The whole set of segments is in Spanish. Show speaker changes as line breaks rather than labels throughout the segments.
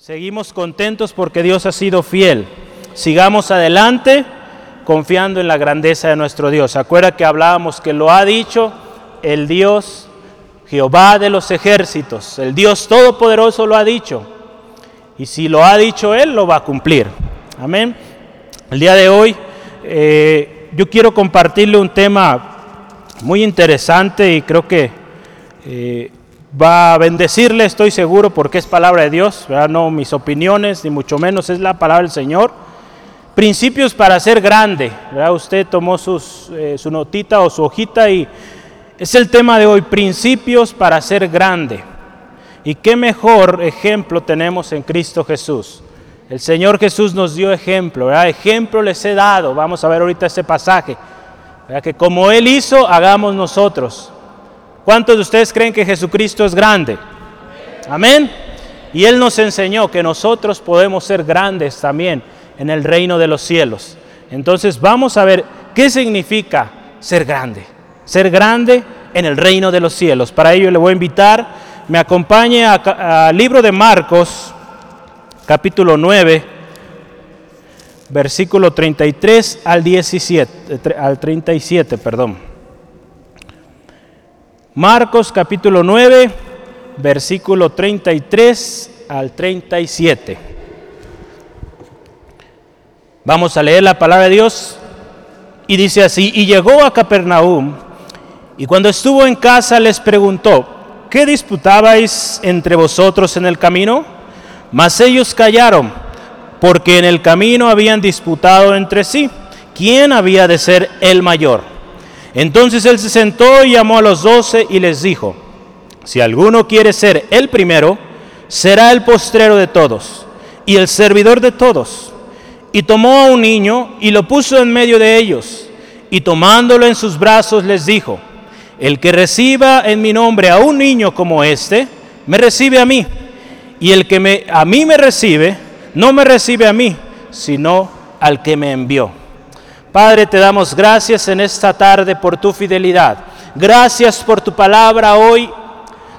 Seguimos contentos porque Dios ha sido fiel. Sigamos adelante confiando en la grandeza de nuestro Dios. Acuerda que hablábamos que lo ha dicho el Dios Jehová de los ejércitos, el Dios todopoderoso lo ha dicho. Y si lo ha dicho Él, lo va a cumplir. Amén. El día de hoy eh, yo quiero compartirle un tema muy interesante y creo que eh, va a bendecirle, estoy seguro, porque es palabra de Dios, no mis opiniones, ni mucho menos, es la palabra del Señor. Principios para ser grande. Usted tomó sus, eh, su notita o su hojita y es el tema de hoy, principios para ser grande. Y qué mejor ejemplo tenemos en Cristo Jesús. El Señor Jesús nos dio ejemplo, ¿verdad? ejemplo les he dado. Vamos a ver ahorita ese pasaje. Que como Él hizo, hagamos nosotros. ¿Cuántos de ustedes creen que Jesucristo es grande? Amén. Y Él nos enseñó que nosotros podemos ser grandes también en el reino de los cielos. Entonces vamos a ver qué significa ser grande. Ser grande en el reino de los cielos. Para ello le voy a invitar, me acompañe al libro de Marcos, capítulo 9, versículo 33 al 17, al 37, perdón. Marcos capítulo 9, versículo 33 al 37. Vamos a leer la palabra de Dios y dice así, y llegó a Capernaum y cuando estuvo en casa les preguntó, ¿qué disputabais entre vosotros en el camino? Mas ellos callaron, porque en el camino habían disputado entre sí quién había de ser el mayor. Entonces él se sentó y llamó a los doce y les dijo, si alguno quiere ser el primero, será el postrero de todos y el servidor de todos. Y tomó a un niño y lo puso en medio de ellos, y tomándolo en sus brazos les dijo, el que reciba en mi nombre a un niño como este, me recibe a mí y el que me, a mí me recibe, no me recibe a mí, sino al que me envió. Padre, te damos gracias en esta tarde por tu fidelidad. Gracias por tu palabra hoy,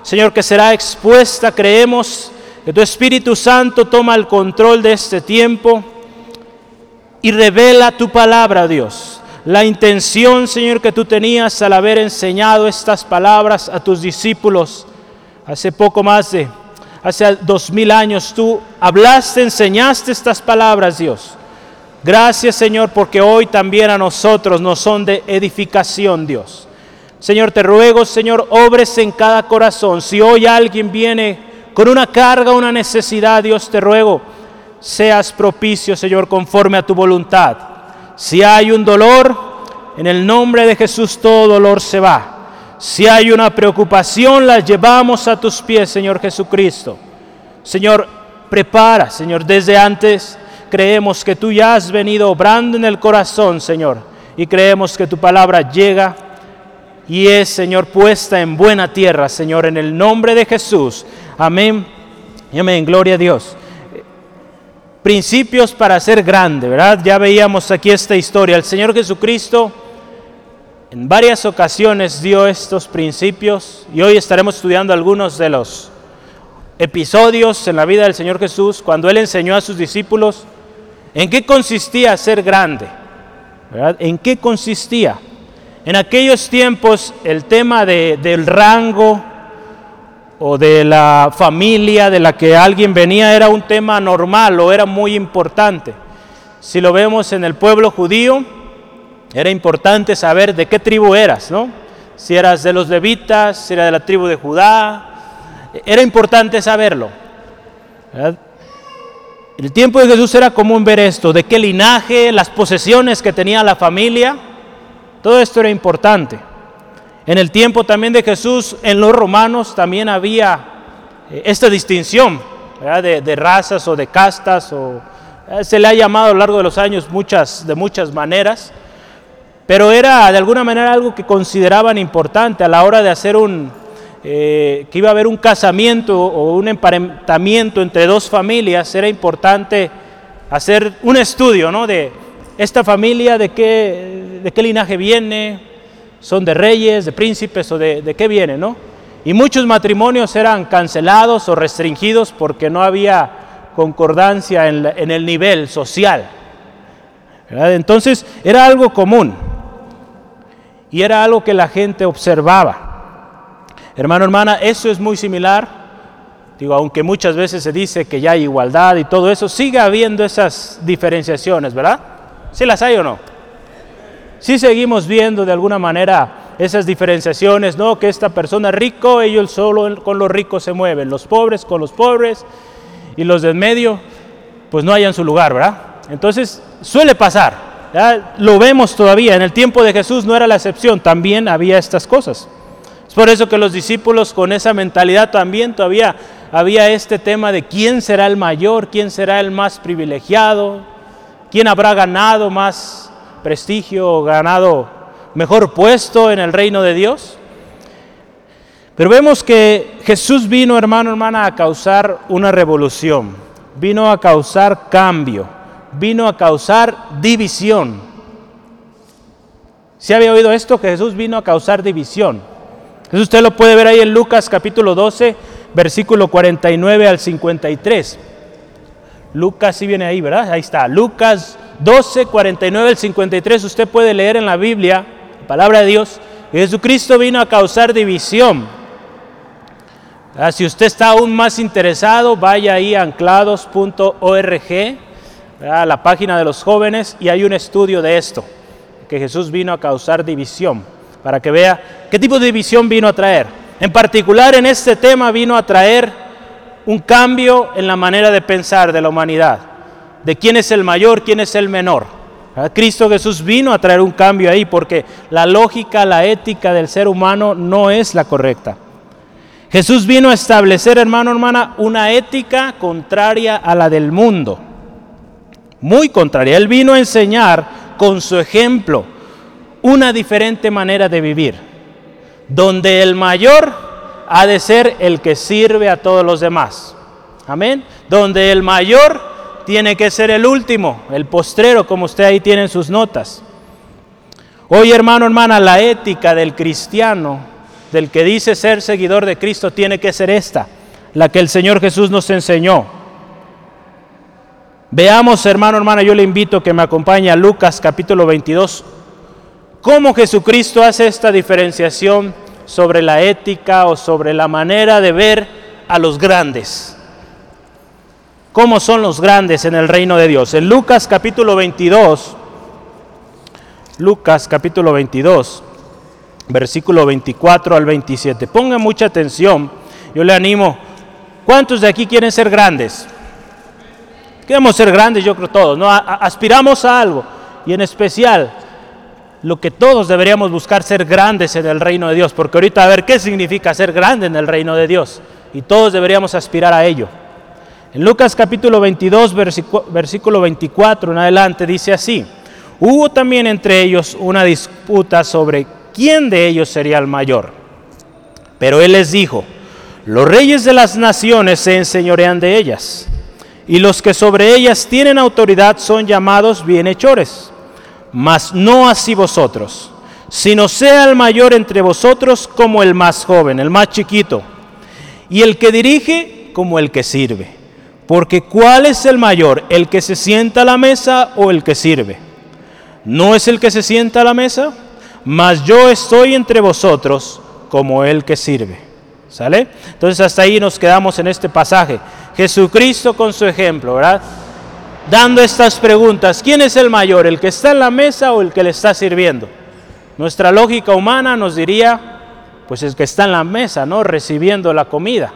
Señor, que será expuesta. Creemos que tu Espíritu Santo toma el control de este tiempo y revela tu palabra, Dios. La intención, Señor, que tú tenías al haber enseñado estas palabras a tus discípulos hace poco más de hace dos mil años tú hablaste, enseñaste estas palabras, Dios. Gracias, Señor, porque hoy también a nosotros nos son de edificación, Dios. Señor, te ruego, Señor, obres en cada corazón. Si hoy alguien viene con una carga, una necesidad, Dios, te ruego, seas propicio, Señor, conforme a tu voluntad. Si hay un dolor, en el nombre de Jesús todo dolor se va. Si hay una preocupación, la llevamos a tus pies, Señor Jesucristo. Señor, prepara, Señor, desde antes creemos que tú ya has venido obrando en el corazón, Señor, y creemos que tu palabra llega y es, Señor, puesta en buena tierra, Señor, en el nombre de Jesús. Amén. Y amén. Gloria a Dios. Principios para ser grande, ¿verdad? Ya veíamos aquí esta historia. El Señor Jesucristo en varias ocasiones dio estos principios y hoy estaremos estudiando algunos de los episodios en la vida del Señor Jesús cuando Él enseñó a sus discípulos en qué consistía ser grande. ¿En qué consistía? En aquellos tiempos el tema del rango o de la familia de la que alguien venía era un tema normal o era muy importante. Si lo vemos en el pueblo judío, era importante saber de qué tribu eras, ¿no? Si eras de los levitas, si era de la tribu de Judá, era importante saberlo. En el tiempo de Jesús era común ver esto, de qué linaje, las posesiones que tenía la familia, todo esto era importante. En el tiempo también de Jesús, en los romanos también había eh, esta distinción de, de, razas o de castas, o, eh, se le ha llamado a lo largo de los años muchas, de muchas maneras pero era de alguna manera algo que consideraban importante a la hora de hacer un, eh, que iba a haber un casamiento o un emparentamiento entre dos familias, era importante hacer un estudio ¿no? de esta familia, de qué, de qué linaje viene, son de reyes, de príncipes o de, de qué viene, ¿no? Y muchos matrimonios eran cancelados o restringidos porque no había concordancia en, el nivel social. Entonces era algo común y era algo que la gente observaba. Hermano, hermana, eso es muy similar. Digo, aunque muchas veces se dice que ya hay igualdad y todo eso, sigue habiendo esas diferenciaciones, ¿verdad? ¿Sí las hay o no? Sí seguimos viendo de alguna manera esas diferenciaciones, ¿no? Que esta persona rico, ellos solo con los ricos se mueven, los pobres con los pobres y los de en medio, pues no hayan su lugar, ¿verdad? Entonces, suele pasar. Lo vemos todavía, en el tiempo de Jesús no era la excepción, también había estas cosas. Es por eso que los discípulos con esa mentalidad también todavía había este tema de quién será el mayor, quién será el más privilegiado, quién habrá ganado más prestigio o ganado mejor puesto en el reino de Dios. Pero vemos que Jesús vino, hermano, hermana, a causar una revolución, vino a causar cambio vino a causar división. ¿Se había oído esto? Que Jesús vino a causar división. Eso usted lo puede ver ahí en Lucas capítulo 12, versículo 49 al 53. Lucas sí viene ahí, ¿verdad? Ahí está. Lucas 12, 49 al 53. Usted puede leer en la Biblia, la palabra de Dios, que Jesucristo vino a causar división. Si usted está aún más interesado, vaya ahí a anclados.org la página de los jóvenes y hay un estudio de esto, que Jesús vino a causar división, para que vea qué tipo de división vino a traer. En particular en este tema vino a traer un cambio en la manera de pensar de la humanidad, de quién es el mayor, quién es el menor. Cristo Jesús vino a traer un cambio ahí porque la lógica, la ética del ser humano no es la correcta. Jesús vino a establecer, hermano, hermana, una ética contraria a la del mundo muy contraria. Él vino a enseñar con su ejemplo una diferente manera de vivir, donde el mayor ha de ser el que sirve a todos los demás. Amén. Donde el mayor tiene que ser el último, el postrero, como usted ahí tiene en sus notas. Hoy, hermano, hermana, la ética del cristiano, del que dice ser seguidor de Cristo, tiene que ser esta, la que el Señor Jesús nos enseñó. Veamos, hermano, hermana, yo le invito a que me acompañe a Lucas capítulo 22, cómo Jesucristo hace esta diferenciación sobre la ética o sobre la manera de ver a los grandes. ¿Cómo son los grandes en el reino de Dios? En Lucas capítulo 22, Lucas capítulo 22, versículo 24 al 27. Ponga mucha atención, yo le animo. ¿Cuántos de aquí quieren ser grandes? Queremos ser grandes, yo creo todos, ¿no? aspiramos a algo. Y en especial, lo que todos deberíamos buscar ser grandes en el reino de Dios. Porque ahorita a ver qué significa ser grande en el reino de Dios. Y todos deberíamos aspirar a ello. En Lucas capítulo 22, versículo 24 en adelante, dice así. Hubo también entre ellos una disputa sobre quién de ellos sería el mayor. Pero él les dijo, los reyes de las naciones se enseñorean de ellas y los que sobre ellas tienen autoridad son llamados bienhechores. Mas no así vosotros, sino sea el mayor entre vosotros como el más joven, el más chiquito, y el que dirige como el que sirve. Porque ¿cuál es el mayor? ¿El que se sienta a la mesa o el que sirve? ¿No es el que se sienta a la mesa? Mas yo estoy entre vosotros como el que sirve. ¿Sale? Entonces hasta ahí nos quedamos en este pasaje. Jesucristo con su ejemplo, ¿verdad? Dando estas preguntas, ¿quién es el mayor? ¿El que está en la mesa o el que le está sirviendo? Nuestra lógica humana nos diría, pues el que está en la mesa, ¿no? Recibiendo la comida.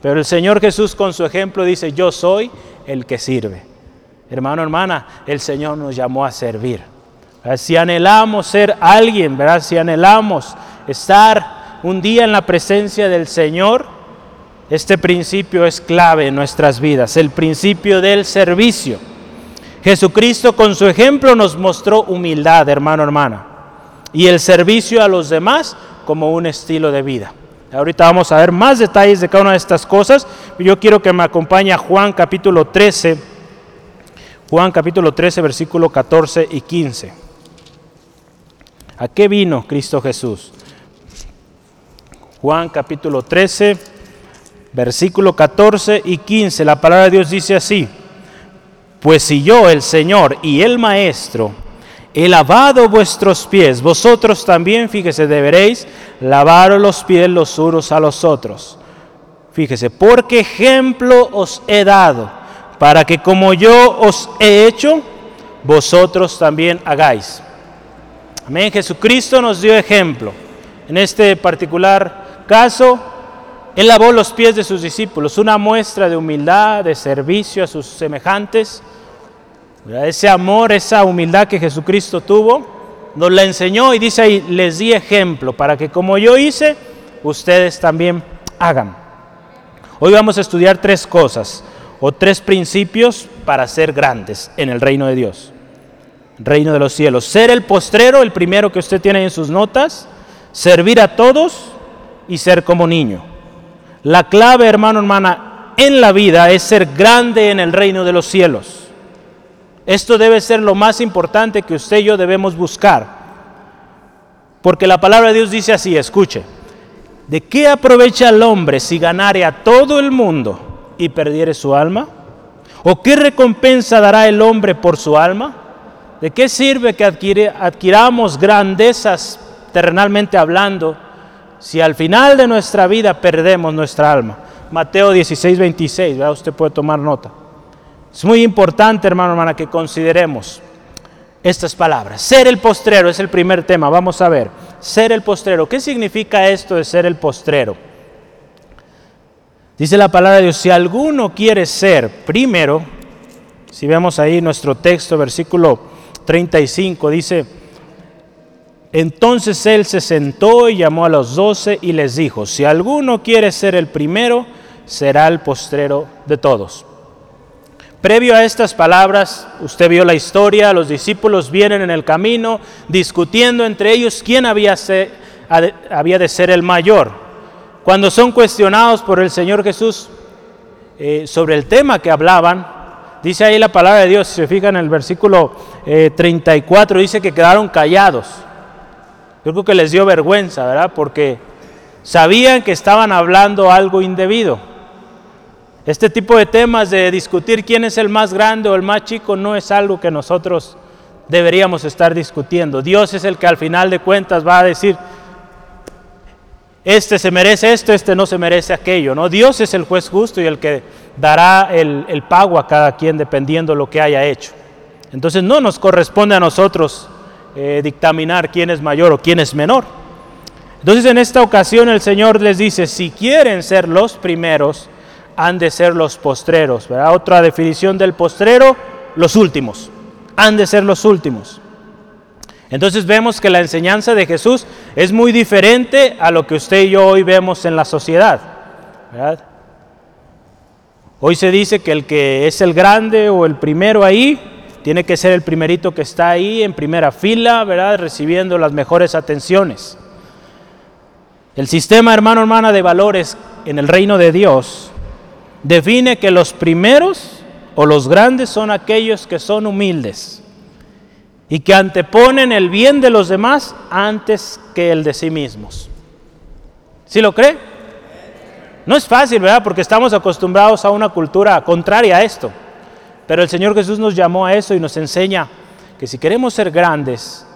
Pero el Señor Jesús con su ejemplo dice, yo soy el que sirve. Hermano, hermana, el Señor nos llamó a servir. Si anhelamos ser alguien, ¿verdad? Si anhelamos estar un día en la presencia del Señor, este principio es clave en nuestras vidas, el principio del servicio. Jesucristo con su ejemplo nos mostró humildad, hermano, hermana, y el servicio a los demás como un estilo de vida. Ahorita vamos a ver más detalles de cada una de estas cosas. Yo quiero que me acompañe a Juan capítulo 13, Juan capítulo 13, versículo 14 y 15. ¿A qué vino Cristo Jesús? Juan capítulo 13 versículo 14 y 15, la palabra de Dios dice así, pues si yo, el Señor y el Maestro, he lavado vuestros pies, vosotros también, fíjese, deberéis lavar los pies los unos a los otros. Fíjese, porque ejemplo os he dado, para que como yo os he hecho, vosotros también hagáis. Amén. Jesucristo nos dio ejemplo. En este particular caso, Él lavó los pies de sus discípulos, una muestra de humildad, de servicio a sus semejantes. Ese amor, esa humildad que Jesucristo tuvo, nos la enseñó y dice ahí, les di ejemplo para que como yo hice, ustedes también hagan. Hoy vamos a estudiar tres cosas o tres principios para ser grandes en el reino de Dios reino de los cielos. Ser el postrero, el primero que usted tiene en sus notas, servir a todos y ser como niño. La clave, hermano, hermana, en la vida es ser grande en el reino de los cielos. Esto debe ser lo más importante que usted y yo debemos buscar. Porque la palabra de Dios dice así, escuche, ¿de qué aprovecha el hombre si ganare a todo el mundo y perdiere su alma? ¿O qué recompensa dará el hombre por su alma? ¿De qué sirve que adquiramos grandezas terrenalmente hablando si al final de nuestra vida perdemos nuestra alma? Mateo 16, 26, usted puede tomar nota. Es muy importante, hermano, hermana, que consideremos estas palabras. Ser el postrero es el primer tema, vamos a ver. Ser el postrero, ¿qué significa esto de ser el postrero? Dice la palabra de Dios, si alguno quiere ser primero, si vemos ahí nuestro texto, versículo 35 dice, entonces él se sentó y llamó a los doce y les dijo, si alguno quiere ser el primero, será el postrero de todos. Previo a estas palabras, usted vio la historia, los discípulos vienen en el camino discutiendo entre ellos quién había, de ser el mayor. Cuando son cuestionados por el Señor Jesús eh, sobre el tema que hablaban, Dice ahí la palabra de Dios, si se fijan en el versículo 34, eh, dice que quedaron callados. Yo creo que les dio vergüenza, ¿verdad? Porque sabían que estaban hablando algo indebido. Este tipo de temas de discutir quién es el más grande o el más chico no es algo que nosotros deberíamos estar discutiendo. Dios es el que al final de cuentas va a decir, este se merece esto, este no se merece aquello. ¿no? Dios es el juez justo y el que dará el, pago a cada quien dependiendo lo que haya hecho. Entonces no nos corresponde a nosotros eh, dictaminar quién es mayor o quién es menor. Entonces en esta ocasión el Señor les dice, si quieren ser los primeros, han de ser los postreros. Otra definición del postrero, los últimos. Han de ser los últimos. Entonces vemos que la enseñanza de Jesús es muy diferente a lo que usted y yo hoy vemos en la sociedad. Hoy se dice que el que es el grande o el primero ahí, tiene que ser el primerito que está ahí en primera fila, ¿verdad? Recibiendo las mejores atenciones. El sistema, hermano, hermana, de valores en el reino de Dios define que los primeros o los grandes son aquellos que son humildes y que anteponen el bien de los demás antes que el de sí mismos. ¿Sí lo cree? No es fácil, ¿verdad? Porque estamos acostumbrados a una cultura contraria a esto. Pero el Señor Jesús nos llamó a eso y nos enseña que si queremos ser grandes,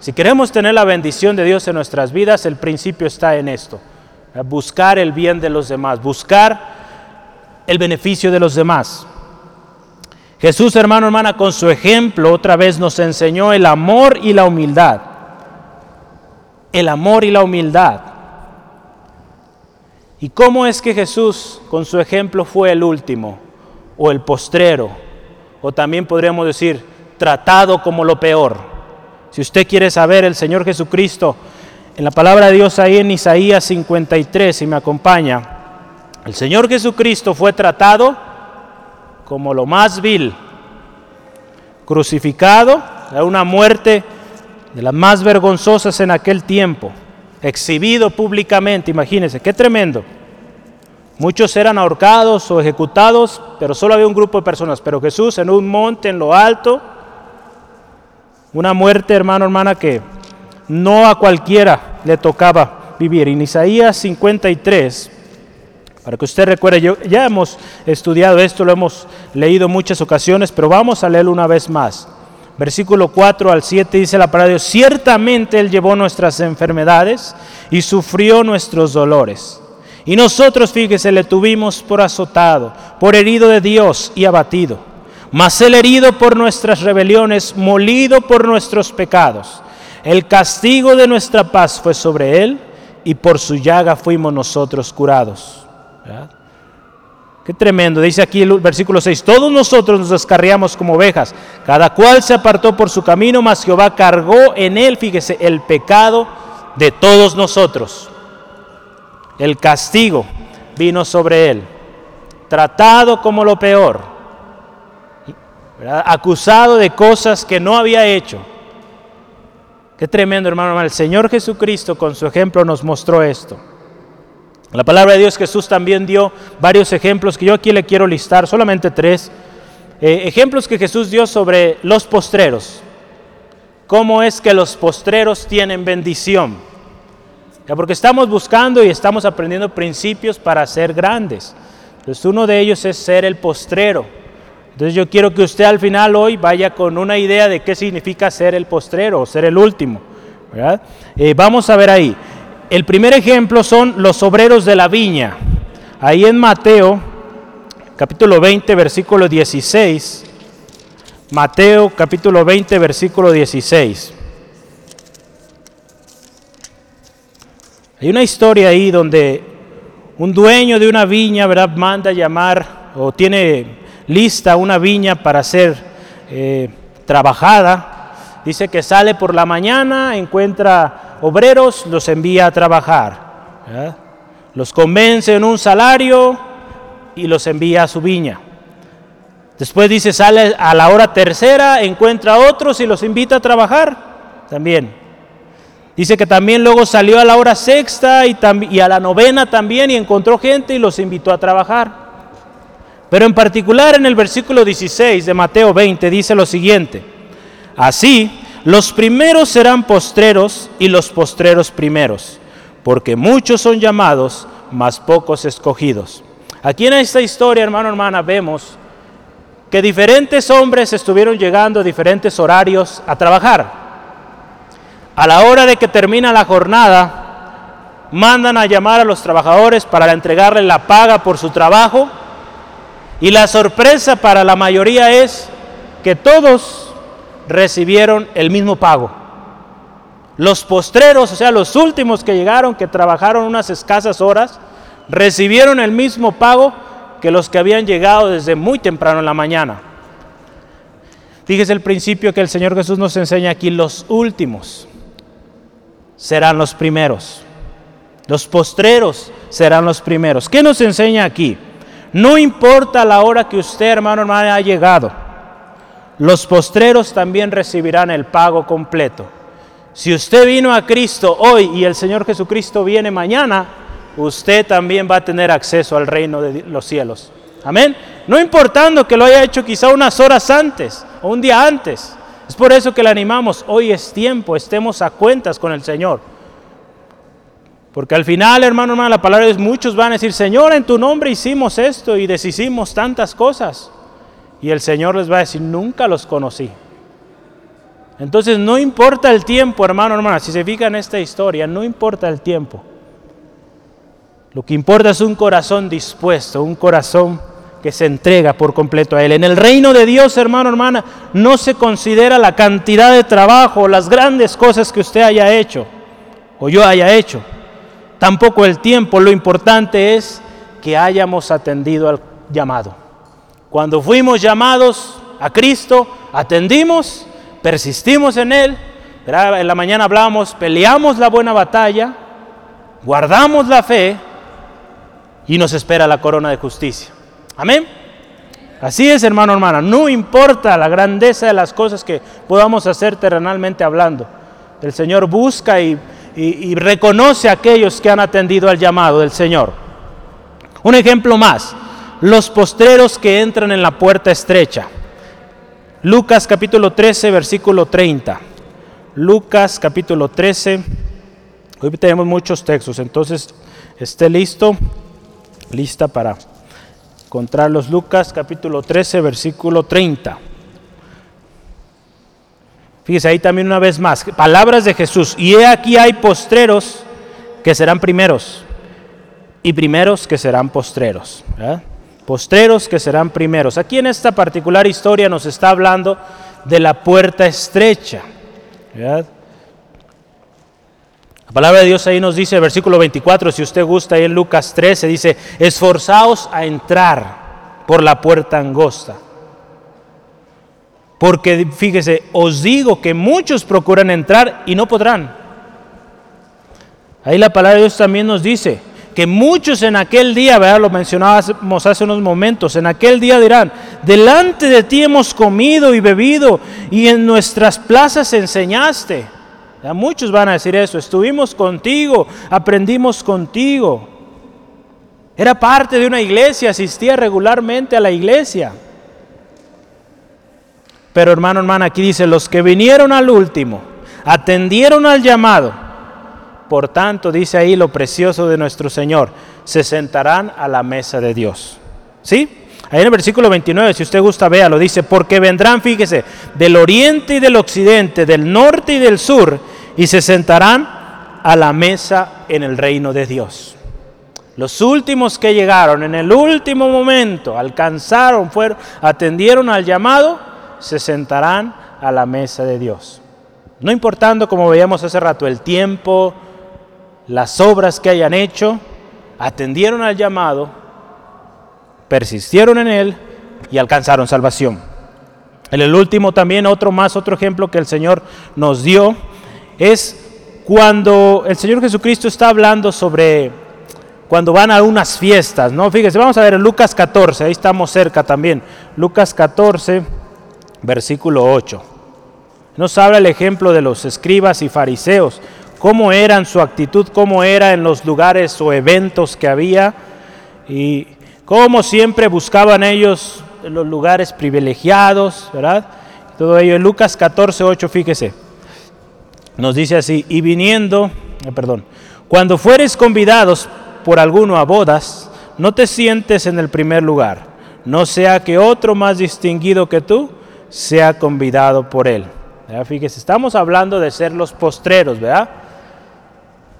si queremos tener la bendición de Dios en nuestras vidas, el principio está en esto. Buscar el bien de los demás, buscar el beneficio de los demás. Jesús, hermano, hermana, con su ejemplo otra vez nos enseñó el amor y la humildad. El amor y la humildad. ¿Y cómo es que Jesús con su ejemplo fue el último o el postrero? O también podríamos decir, tratado como lo peor. Si usted quiere saber, el Señor Jesucristo, en la palabra de Dios ahí en Isaías 53, si me acompaña, el Señor Jesucristo fue tratado como lo más vil, crucificado, a una muerte de las más vergonzosas en aquel tiempo, exhibido públicamente, imagínense, qué tremendo. Muchos eran ahorcados o ejecutados, pero solo había un grupo de personas. Pero Jesús en un monte, en lo alto, una muerte, hermano, hermana, que no a cualquiera le tocaba vivir. En Isaías 53, Para que usted recuerde, yo, ya hemos estudiado esto, lo hemos leído muchas ocasiones, pero vamos a leerlo una vez más. Versículo 4 al 7 dice la palabra de Dios, ciertamente Él llevó nuestras enfermedades y sufrió nuestros dolores. Y nosotros, fíjese, le tuvimos por azotado, por herido de Dios y abatido. Mas Él herido por nuestras rebeliones, molido por nuestros pecados. El castigo de nuestra paz fue sobre Él y por su llaga fuimos nosotros curados. Qué tremendo. Dice aquí el versículo 6, todos nosotros nos descarriamos como ovejas, cada cual se apartó por su camino, mas Jehová cargó en él, fíjese, el pecado de todos nosotros. El castigo vino sobre él, tratado como lo peor, acusado de cosas que no había hecho. Qué tremendo, hermano. El Señor Jesucristo con su ejemplo nos mostró esto. La palabra de Dios Jesús también dio varios ejemplos que yo aquí le quiero listar, solamente tres. Eh, ejemplos que Jesús dio sobre los postreros. ¿Cómo es que los postreros tienen bendición? Porque estamos buscando y estamos aprendiendo principios para ser grandes. Entonces uno de ellos es ser el postrero. Entonces yo quiero que usted al final hoy vaya con una idea de qué significa ser el postrero o ser el último. Eh, vamos a ver ahí. El primer ejemplo son los obreros de la viña. Ahí en Mateo, capítulo 20, versículo 16. Mateo, capítulo 20, versículo 16. Hay una historia ahí donde un dueño de una viña, ¿verdad?, manda llamar o tiene lista una viña para ser eh, trabajada. Dice que sale por la mañana, encuentra obreros, los envía a trabajar. Los convence en un salario y los envía a su viña. Después dice, sale a la hora tercera, encuentra a otros y los invita a trabajar también. Dice que también luego salió a la hora sexta y, y a la novena también y encontró gente y los invitó a trabajar. Pero en particular en el versículo 16 de Mateo 20 dice lo siguiente, así los primeros serán postreros y los postreros primeros, porque muchos son llamados, mas pocos escogidos. Aquí en esta historia, hermano, hermana, vemos que diferentes hombres estuvieron llegando a diferentes horarios a trabajar. A la hora de que termina la jornada, mandan a llamar a los trabajadores para entregarle la paga por su trabajo. Y la sorpresa para la mayoría es que todos recibieron el mismo pago. Los postreros, o sea, los últimos que llegaron, que trabajaron unas escasas horas, recibieron el mismo pago que los que habían llegado desde muy temprano en la mañana. Fíjese el principio que el Señor Jesús nos enseña aquí, los últimos serán los primeros. Los postreros serán los primeros. ¿Qué nos enseña aquí? No importa la hora que usted, hermano, hermana, ha llegado los postreros también recibirán el pago completo. Si usted vino a Cristo hoy y el Señor Jesucristo viene mañana, usted también va a tener acceso al reino de los cielos. Amén. No importando que lo haya hecho quizá unas horas antes o un día antes. Es por eso que le animamos, hoy es tiempo, estemos a cuentas con el Señor. Porque al final, hermano, hermano, la palabra es muchos van a decir, Señor, en tu nombre hicimos esto y deshicimos tantas cosas. Y el Señor les va a decir, nunca los conocí. Entonces no importa el tiempo, hermano, hermana, si se fija en esta historia, no importa el tiempo. Lo que importa es un corazón dispuesto, un corazón que se entrega por completo a Él. En el reino de Dios, hermano, hermana, no se considera la cantidad de trabajo, las grandes cosas que usted haya hecho o yo haya hecho. Tampoco el tiempo, lo importante es que hayamos atendido al llamado. Cuando fuimos llamados a Cristo, atendimos, persistimos en Él. En la mañana hablamos, peleamos la buena batalla, guardamos la fe y nos espera la corona de justicia. Amén. Así es, hermano, hermana. No importa la grandeza de las cosas que podamos hacer terrenalmente hablando. El Señor busca y, y reconoce a aquellos que han atendido al llamado del Señor. Un ejemplo más los postreros que entran en la puerta estrecha. Lucas capítulo 13, versículo 30. Lucas capítulo 13. Hoy tenemos muchos textos, entonces esté listo. lista para encontrarlos. Lucas capítulo 13, versículo 30. Fíjese ahí también una vez más, palabras de Jesús. Y he aquí hay postreros que serán primeros y primeros que serán postreros. Postreros que serán primeros. Aquí en esta particular historia nos está hablando de la puerta estrecha. La palabra de Dios ahí nos dice, versículo 24, si usted gusta, ahí en Lucas 13 dice, esforzaos a entrar por la puerta angosta. Porque fíjese, os digo que muchos procuran entrar y no podrán. Ahí la palabra de Dios también nos dice que muchos en aquel día, ¿verdad? lo mencionábamos hace unos momentos, en aquel día dirán, delante de ti hemos comido y bebido y en nuestras plazas enseñaste. Muchos van a decir eso, estuvimos contigo, aprendimos contigo. Era parte de una iglesia, asistía regularmente a la iglesia. Pero hermano, hermana, aquí dice, los que vinieron al último, atendieron al llamado, por tanto, dice ahí lo precioso de nuestro Señor, se sentarán a la mesa de Dios. ¿Sí? Ahí en el versículo 29, si usted gusta, vea, lo dice, porque vendrán, fíjese, del oriente y del occidente, del norte y del sur, y se sentarán a la mesa en el reino de Dios. Los últimos que llegaron en el último momento, alcanzaron, fueron, atendieron al llamado, se sentarán a la mesa de Dios. No importando, como veíamos hace rato, el tiempo, las obras que hayan hecho, atendieron al llamado, persistieron en él y alcanzaron salvación. En el último también, otro más, otro ejemplo que el Señor nos dio, es cuando el Señor Jesucristo está hablando sobre cuando van a unas fiestas, ¿no? Fíjese, vamos a ver Lucas 14, ahí estamos cerca también. Lucas 14, versículo 8. Nos habla el ejemplo de los escribas y fariseos cómo eran su actitud, cómo era en los lugares o eventos que había y cómo siempre buscaban ellos los lugares privilegiados, ¿verdad? Todo ello en Lucas 14, 8, fíjese. Nos dice así, y viniendo, eh, perdón, cuando fueres convidados por alguno a bodas, no te sientes en el primer lugar, no sea que otro más distinguido que tú sea convidado por él. Fíjese, estamos hablando de ser los postreros, ¿verdad?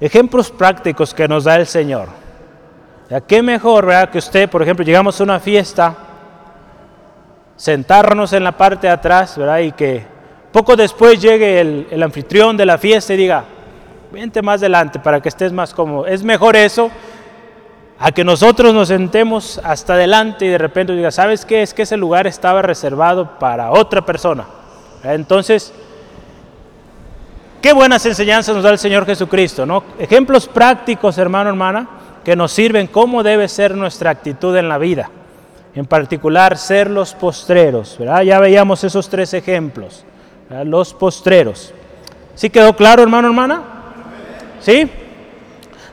ejemplos prácticos que nos da el Señor. ¿Qué mejor, verdad, que usted, por ejemplo, llegamos a una fiesta, sentarnos en la parte de atrás, ¿verdad? Y que poco después llegue el, el anfitrión de la fiesta y diga, vente más adelante para que estés más cómodo. Es mejor eso a que nosotros nos sentemos hasta adelante y de repente diga, ¿sabes qué? Es que ese lugar estaba reservado para otra persona. Entonces, Qué buenas enseñanzas nos da el Señor Jesucristo, ¿no? Ejemplos prácticos, hermano, hermana, que nos sirven cómo debe ser nuestra actitud en la vida. En particular, ser los postreros, ¿verdad? Ya veíamos esos tres ejemplos, los postreros. ¿Sí quedó claro, hermano, hermana? ¿Sí?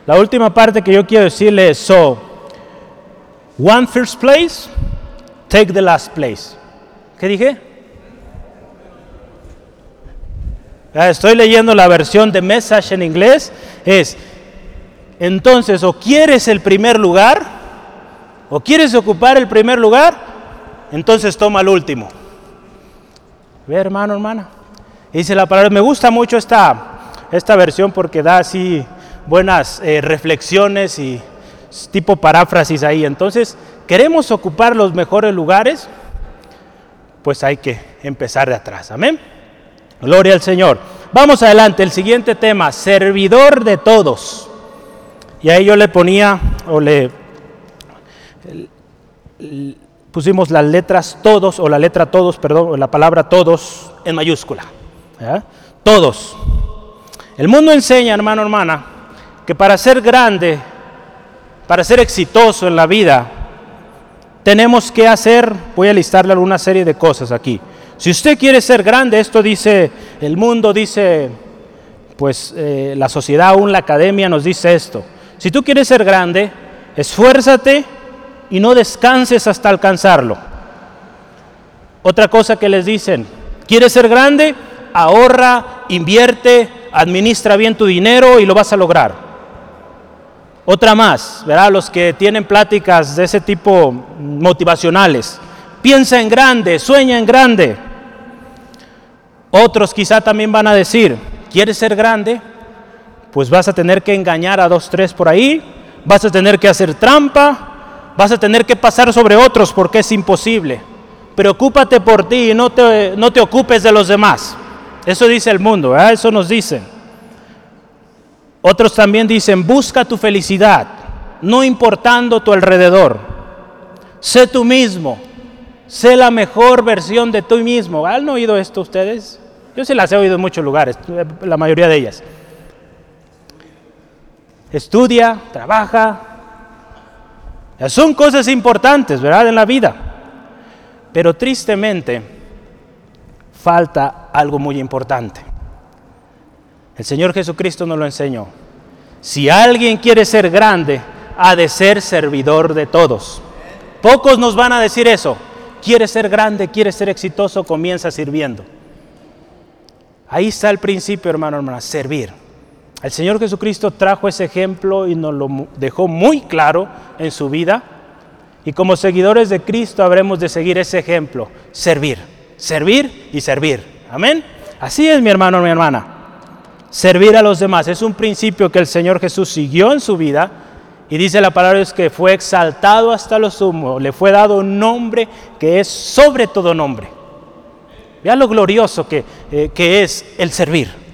La última parte que yo quiero decirle es, so, one first place, take the last place. ¿Qué dije? Estoy leyendo la versión de Message en inglés. Es, entonces, o quieres el primer lugar, o quieres ocupar el primer lugar, entonces toma el último. Ve, hermano, hermana. Dice la palabra, me gusta mucho esta, esta versión porque da así buenas eh, reflexiones y tipo paráfrasis ahí. Entonces, queremos ocupar los mejores lugares, pues hay que empezar de atrás. Amén. Gloria al Señor. Vamos adelante, el siguiente tema, servidor de todos. Y ahí yo le ponía, o le pusimos las letras todos, o la letra todos, perdón, o la palabra todos en mayúscula. Todos. El mundo enseña, hermano, hermana, que para ser grande, para ser exitoso en la vida, tenemos que hacer, voy a listarle alguna serie de cosas aquí. Si usted quiere ser grande, esto dice el mundo, dice pues eh, la sociedad, aún la academia nos dice esto. Si tú quieres ser grande, esfuérzate y no descanses hasta alcanzarlo. Otra cosa que les dicen, ¿quieres ser grande? Ahorra, invierte, administra bien tu dinero y lo vas a lograr. Otra más, ¿verdad? Los que tienen pláticas de ese tipo motivacionales. Piensa en grande, sueña en grande. Otros quizá también van a decir, ¿quieres ser grande? Pues vas a tener que engañar a dos, tres por ahí, vas a tener que hacer trampa, vas a tener que pasar sobre otros porque es imposible. Preocúpate por ti y no te, no te ocupes de los demás. Eso dice el mundo, eso nos dicen. Otros también dicen, busca tu felicidad, no importando tu alrededor. Sé tú mismo, sé la mejor versión de tú mismo. ¿Han oído esto ustedes? Yo sí las he oído en muchos lugares, la mayoría de ellas. Estudia, trabaja. Son cosas importantes, ¿verdad? En la vida. Pero tristemente falta algo muy importante. El Señor Jesucristo nos lo enseñó. Si alguien quiere ser grande, ha de ser servidor de todos. Pocos nos van a decir eso. Quiere ser grande, quiere ser exitoso, comienza sirviendo. Ahí está el principio, hermano, hermana, servir. El Señor Jesucristo trajo ese ejemplo y nos lo dejó muy claro en su vida. Y como seguidores de Cristo habremos de seguir ese ejemplo, servir, servir y servir. Amén. Así es, mi hermano, mi hermana. Servir a los demás es un principio que el Señor Jesús siguió en su vida y dice la palabra es que fue exaltado hasta lo sumo, le fue dado un nombre que es sobre todo nombre. Vea lo glorioso que, eh, que es el servir.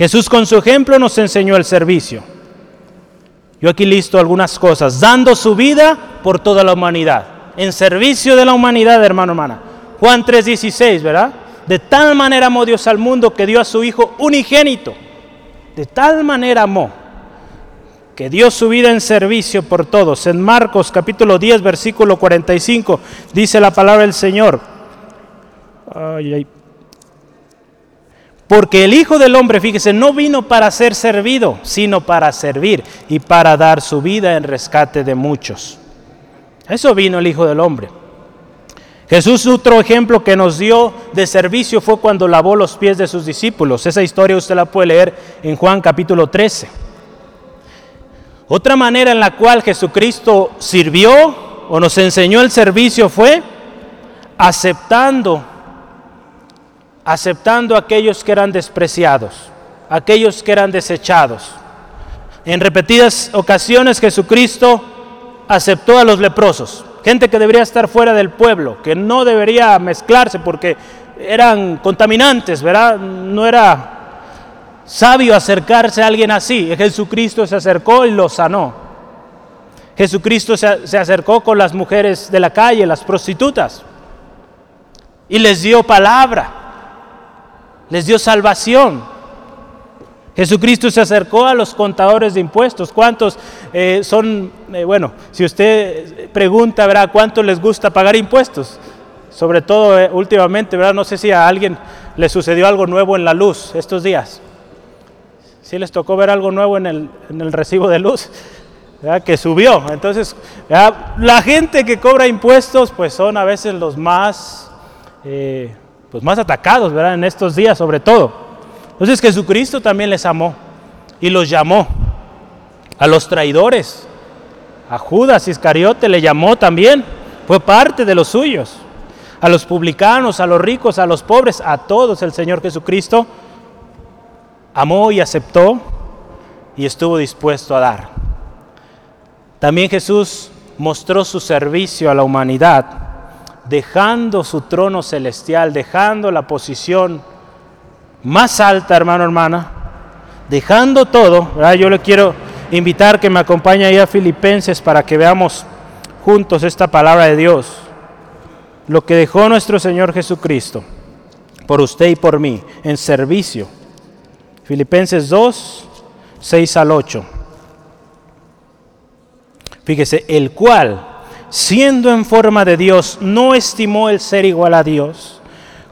Jesús con su ejemplo nos enseñó el servicio. Yo aquí listo algunas cosas, dando su vida por toda la humanidad, en servicio de la humanidad, hermano, hermana. Juan 3:16, ¿verdad? De tal manera amó Dios al mundo que dio a su Hijo unigénito. De tal manera amó que dio su vida en servicio por todos. En Marcos capítulo 10, versículo 45, dice la palabra del Señor. Porque el Hijo del Hombre, fíjese, no vino para ser servido, sino para servir y para dar su vida en rescate de muchos. Eso vino el Hijo del Hombre. Jesús otro ejemplo que nos dio de servicio fue cuando lavó los pies de sus discípulos. Esa historia usted la puede leer en Juan capítulo 13. Otra manera en la cual Jesucristo sirvió o nos enseñó el servicio fue aceptando aceptando a aquellos que eran despreciados, aquellos que eran desechados. En repetidas ocasiones Jesucristo aceptó a los leprosos, gente que debería estar fuera del pueblo, que no debería mezclarse porque eran contaminantes, ¿verdad? No era sabio acercarse a alguien así. Jesucristo se acercó y lo sanó. Jesucristo se, se acercó con las mujeres de la calle, las prostitutas, y les dio palabra les dio salvación. Jesucristo se acercó a los contadores de impuestos. ¿Cuántos eh, son, eh, bueno, si usted pregunta, ¿verdad? ¿Cuánto les gusta pagar impuestos? Sobre todo eh, últimamente, ¿verdad? No sé si a alguien le sucedió algo nuevo en la luz estos días. Si les tocó ver algo nuevo en el, en el recibo de luz, ¿verdad? que subió. Entonces, la gente que cobra impuestos, pues son a veces los más pues más atacados, ¿verdad? En estos días sobre todo. Entonces Jesucristo también les amó y los llamó. A los traidores, a Judas Iscariote le llamó también, fue parte de los suyos. A los publicanos, a los ricos, a los pobres, a todos el Señor Jesucristo amó y aceptó y estuvo dispuesto a dar. También Jesús mostró su servicio a la humanidad dejando su trono celestial, dejando la posición más alta, hermano, hermana, dejando todo, yo le quiero invitar que me acompañe ahí a Filipenses para que veamos juntos esta palabra de Dios, lo que dejó nuestro Señor Jesucristo por usted y por mí en servicio. Filipenses 2, 6 al 8. Fíjese, el cual siendo en forma de Dios, no estimó el ser igual a Dios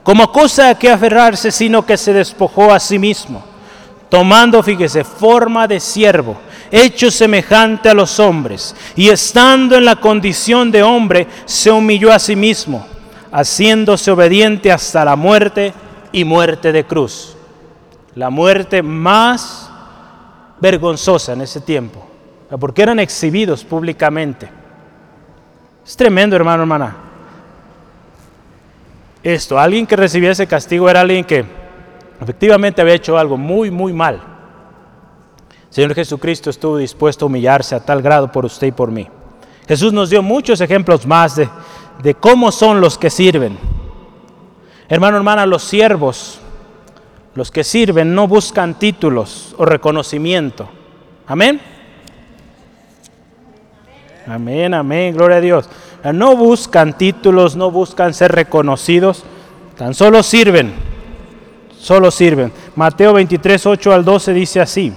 como cosa a que aferrarse, sino que se despojó a sí mismo, tomando, fíjese, forma de siervo, hecho semejante a los hombres, y estando en la condición de hombre, se humilló a sí mismo, haciéndose obediente hasta la muerte y muerte de cruz. La muerte más vergonzosa en ese tiempo, porque eran exhibidos públicamente. Es tremendo, hermano, hermana. Esto, alguien que recibía ese castigo era alguien que efectivamente había hecho algo muy, muy mal. Señor Jesucristo estuvo dispuesto a humillarse a tal grado por usted y por mí. Jesús nos dio muchos ejemplos más de, de cómo son los que sirven. Hermano, hermana, los siervos, los que sirven, no buscan títulos o reconocimiento. Amén. Amén, amén, gloria a Dios. No buscan títulos, no buscan ser reconocidos, tan solo sirven, solo sirven. Mateo 23, 8 al 12 dice así.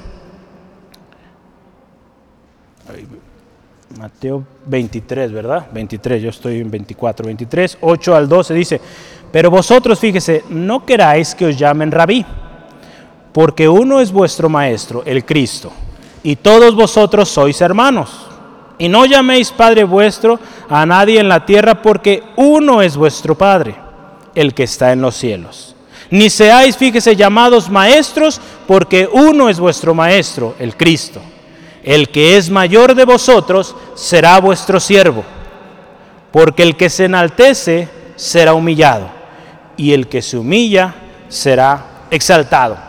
Mateo 23, ¿verdad? 23, yo estoy en 24, 23, 8 al 12 dice, pero vosotros fíjese, no queráis que os llamen rabí, porque uno es vuestro maestro, el Cristo, y todos vosotros sois hermanos. Y no llaméis Padre vuestro a nadie en la tierra, porque uno es vuestro Padre, el que está en los cielos. Ni seáis, fíjese, llamados maestros, porque uno es vuestro Maestro, el Cristo. El que es mayor de vosotros será vuestro siervo, porque el que se enaltece será humillado, y el que se humilla será exaltado.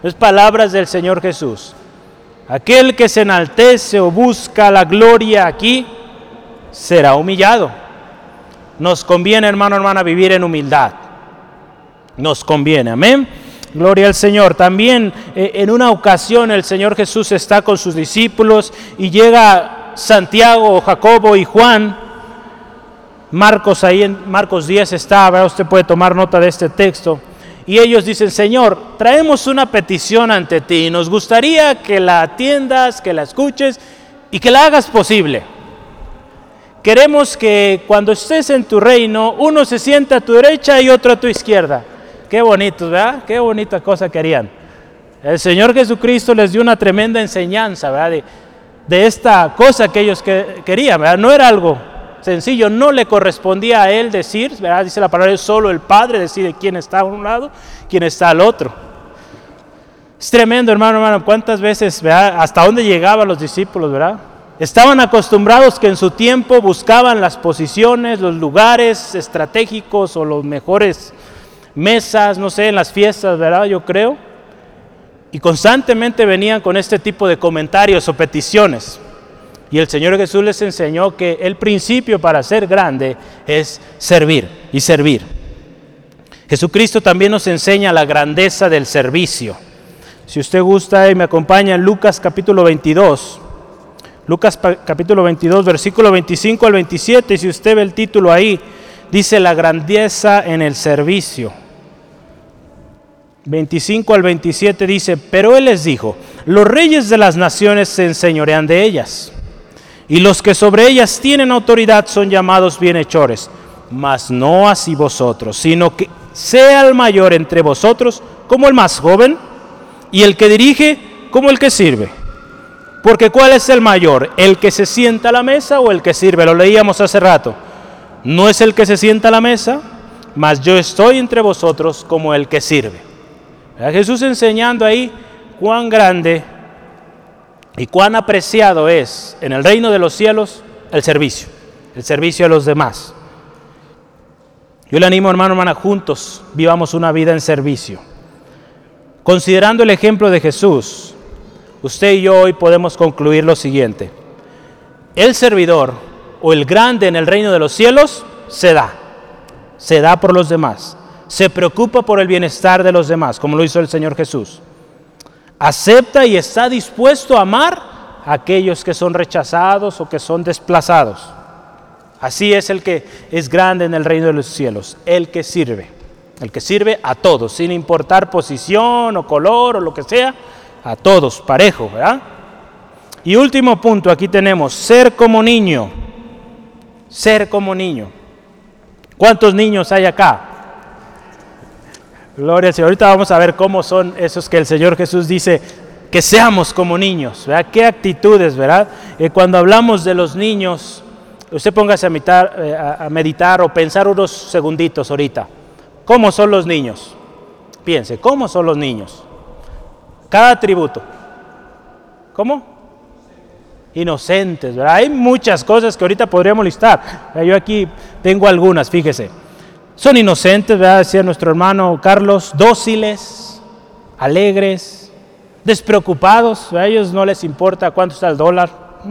Es palabras del Señor Jesús. Aquel que se enaltece o busca la gloria aquí será humillado. Nos conviene, hermano, hermana, vivir en humildad. Nos conviene, amén. Gloria al Señor. También eh, en una ocasión el Señor Jesús está con sus discípulos y llega Santiago, Jacobo y Juan. Marcos ahí en Marcos 10 está, usted puede tomar nota de este texto. Y ellos dicen, Señor, traemos una petición ante ti. Nos gustaría que la atiendas, que la escuches y que la hagas posible. Queremos que cuando estés en tu reino, uno se sienta a tu derecha y otro a tu izquierda. Qué bonitos, ¿verdad? Qué bonita cosa querían. El Señor Jesucristo les dio una tremenda enseñanza, ¿verdad? De, esta cosa que ellos querían, ¿verdad? No era algo sencillo, no le correspondía a él decir, ¿verdad? Dice la palabra, solo el Padre decide quién está a un lado, quién está al otro. Es tremendo, hermano, hermano, cuántas veces, ¿verdad? Hasta dónde llegaban los discípulos, ¿verdad? Estaban acostumbrados que en su tiempo buscaban las posiciones, los lugares estratégicos o los mejores mesas, no sé, en las fiestas, ¿verdad? Yo creo. Y constantemente venían con este tipo de comentarios o peticiones. Y el Señor Jesús les enseñó que el principio para ser grande es servir y servir. Jesucristo también nos enseña la grandeza del servicio. Si usted gusta y me acompaña en Lucas capítulo 22, Lucas capítulo 22, versículo 25 al 27, y si usted ve el título ahí, dice la grandeza en el servicio. 25 al 27 dice, pero él les dijo, los reyes de las naciones se enseñorean de ellas, y los que sobre ellas tienen autoridad son llamados bienhechores, mas no así vosotros, sino que sea el mayor entre vosotros como el más joven, y el que dirige como el que sirve. Porque ¿cuál es el mayor? ¿El que se sienta a la mesa o el que sirve? Lo leíamos hace rato. No es el que se sienta a la mesa, mas yo estoy entre vosotros como el que sirve. Jesús enseñando ahí cuán grande y cuán apreciado es en el reino de los cielos el servicio, el servicio a los demás. Yo le animo, hermano, hermana, juntos vivamos una vida en servicio. Considerando el ejemplo de Jesús, usted y yo hoy podemos concluir lo siguiente. El servidor o el grande en el reino de los cielos se da, se da por los demás se preocupa por el bienestar de los demás, como lo hizo el Señor Jesús. Acepta y está dispuesto a amar a aquellos que son rechazados o que son desplazados. Así es el que es grande en el reino de los cielos, el que sirve, el que sirve a todos, sin importar posición o color o lo que sea, a todos, parejo, ¿verdad? Y último punto, aquí tenemos, ser como niño, ser como niño. ¿Cuántos niños hay acá? Gloria al Señor. Ahorita vamos a ver cómo son esos que el Señor Jesús dice que seamos como niños. ¿verdad? ¿Qué actitudes, verdad? Eh, cuando hablamos de los niños, usted póngase a eh, a meditar o pensar unos segunditos ahorita. ¿Cómo son los niños? Piense, ¿cómo son los niños? Cada atributo. ¿Cómo? inocentes, ¿verdad? Hay muchas cosas que ahorita podríamos listar. Yo aquí tengo algunas, fíjese. Son inocentes. Decía nuestro hermano Carlos, dóciles, alegres, despreocupados. A ellos no les importa cuánto está el dólar,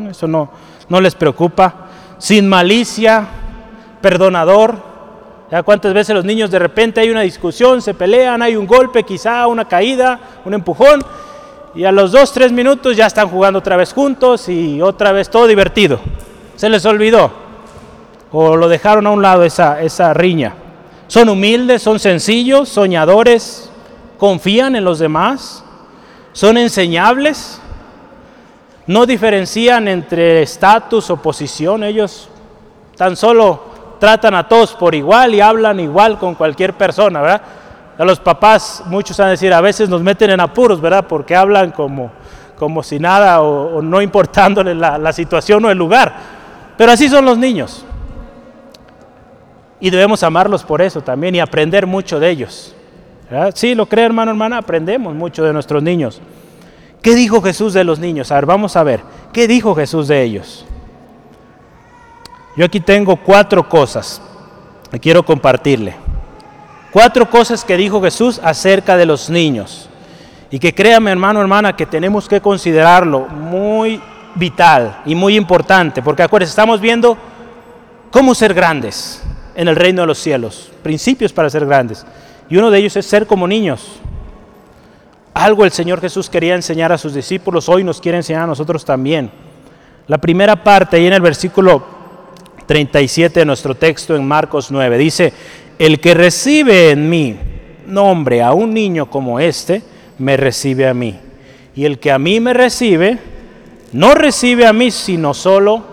eso no, no les preocupa. Sin malicia, perdonador. ¿Ya cuántas veces los niños de repente hay una discusión, se pelean, hay un golpe, quizá una caída, un empujón, y a los dos, tres minutos ya están jugando otra vez juntos y otra vez todo divertido. Se les olvidó o lo dejaron a un lado esa, esa riña. Son humildes, son sencillos, soñadores, confían en los demás, son enseñables, no diferencian entre estatus o posición, ellos tan solo tratan a todos por igual y hablan igual con cualquier persona, ¿verdad? A los papás, muchos van a decir, a veces nos meten en apuros, ¿verdad? Porque hablan como, como si nada o, no importándole la, la situación o el lugar. Pero así son los niños. Y debemos amarlos por eso también y aprender mucho de ellos. ¿verdad? Sí, lo cree hermano, hermana, aprendemos mucho de nuestros niños. ¿Qué dijo Jesús de los niños? A ver, vamos a ver. ¿Qué dijo Jesús de ellos? Yo aquí tengo cuatro cosas que quiero compartirle. Cuatro cosas que dijo Jesús acerca de los niños. Y que créame hermano, hermana, que tenemos que considerarlo muy vital y muy importante. Porque acuérdense, estamos viendo cómo ser grandes en el reino de los cielos. Principios para ser grandes. Y uno de ellos es ser como niños. Algo el Señor Jesús quería enseñar a sus discípulos, hoy nos quiere enseñar a nosotros también. La primera parte, ahí en el versículo 37 de nuestro texto en Marcos 9, dice, el que recibe en mí nombre a un niño como este, me recibe a mí. Y el que a mí me recibe, no recibe a mí, sino solo,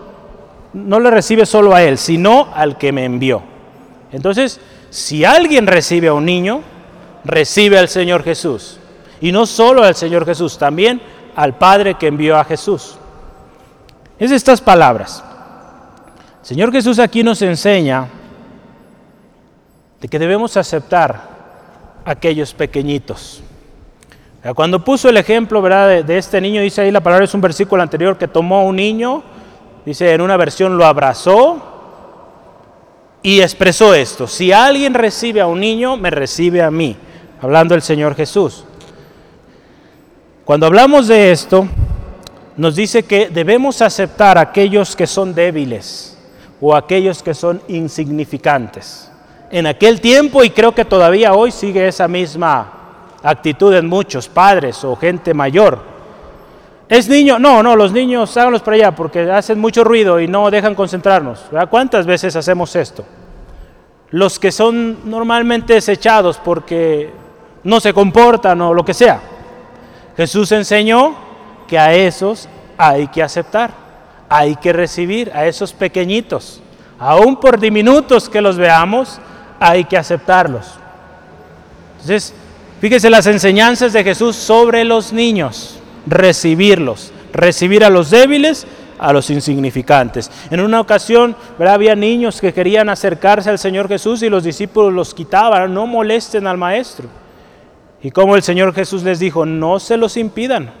no le recibe solo a él, sino al que me envió. Entonces, si alguien recibe a un niño, recibe al Señor Jesús. Y no solo al Señor Jesús, también al Padre que envió a Jesús. Es estas palabras. Señor Jesús aquí nos enseña de que debemos aceptar a aquellos pequeñitos. Cuando puso el ejemplo ¿verdad? De, este niño, dice ahí la palabra, es un versículo anterior que tomó un niño, dice en una versión lo abrazó y expresó esto, si alguien recibe a un niño, me recibe a mí, hablando el Señor Jesús. Cuando hablamos de esto, nos dice que debemos aceptar a aquellos que son débiles o aquellos que son insignificantes en aquel tiempo y creo que todavía hoy sigue esa misma actitud en muchos padres o gente mayor. ¿Es niño? No, no, los niños háganlos para allá porque hacen mucho ruido y no dejan concentrarnos. ¿Cuántas veces hacemos esto? Los que son normalmente desechados porque no se comportan o lo que sea. Jesús enseñó que a esos hay que aceptar, hay que recibir, a esos pequeñitos, aún por diminutos que los veamos, hay que aceptarlos. Entonces, fíjese las enseñanzas de Jesús sobre los niños, recibirlos, recibir a los débiles, a los insignificantes. En una ocasión había niños que querían acercarse al Señor Jesús y los discípulos los quitaban, no molesten al maestro. Y como el Señor Jesús les dijo, no se los impidan,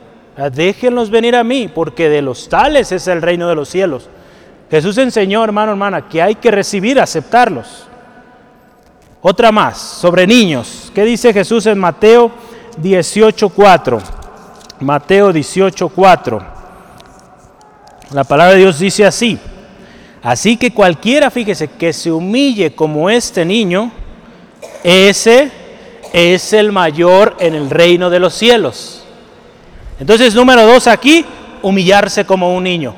déjenlos venir a mí, porque de los tales es el reino de los cielos. Jesús enseñó, hermano, hermana, que hay que recibir, aceptarlos. Otra más, sobre niños. ¿Qué dice Jesús en Mateo 18.4? Mateo 18.4. La palabra de Dios dice así. Así que cualquiera, fíjese, que se humille como este niño, ese es el mayor en el reino de los cielos. Entonces, número dos aquí, humillarse como un niño.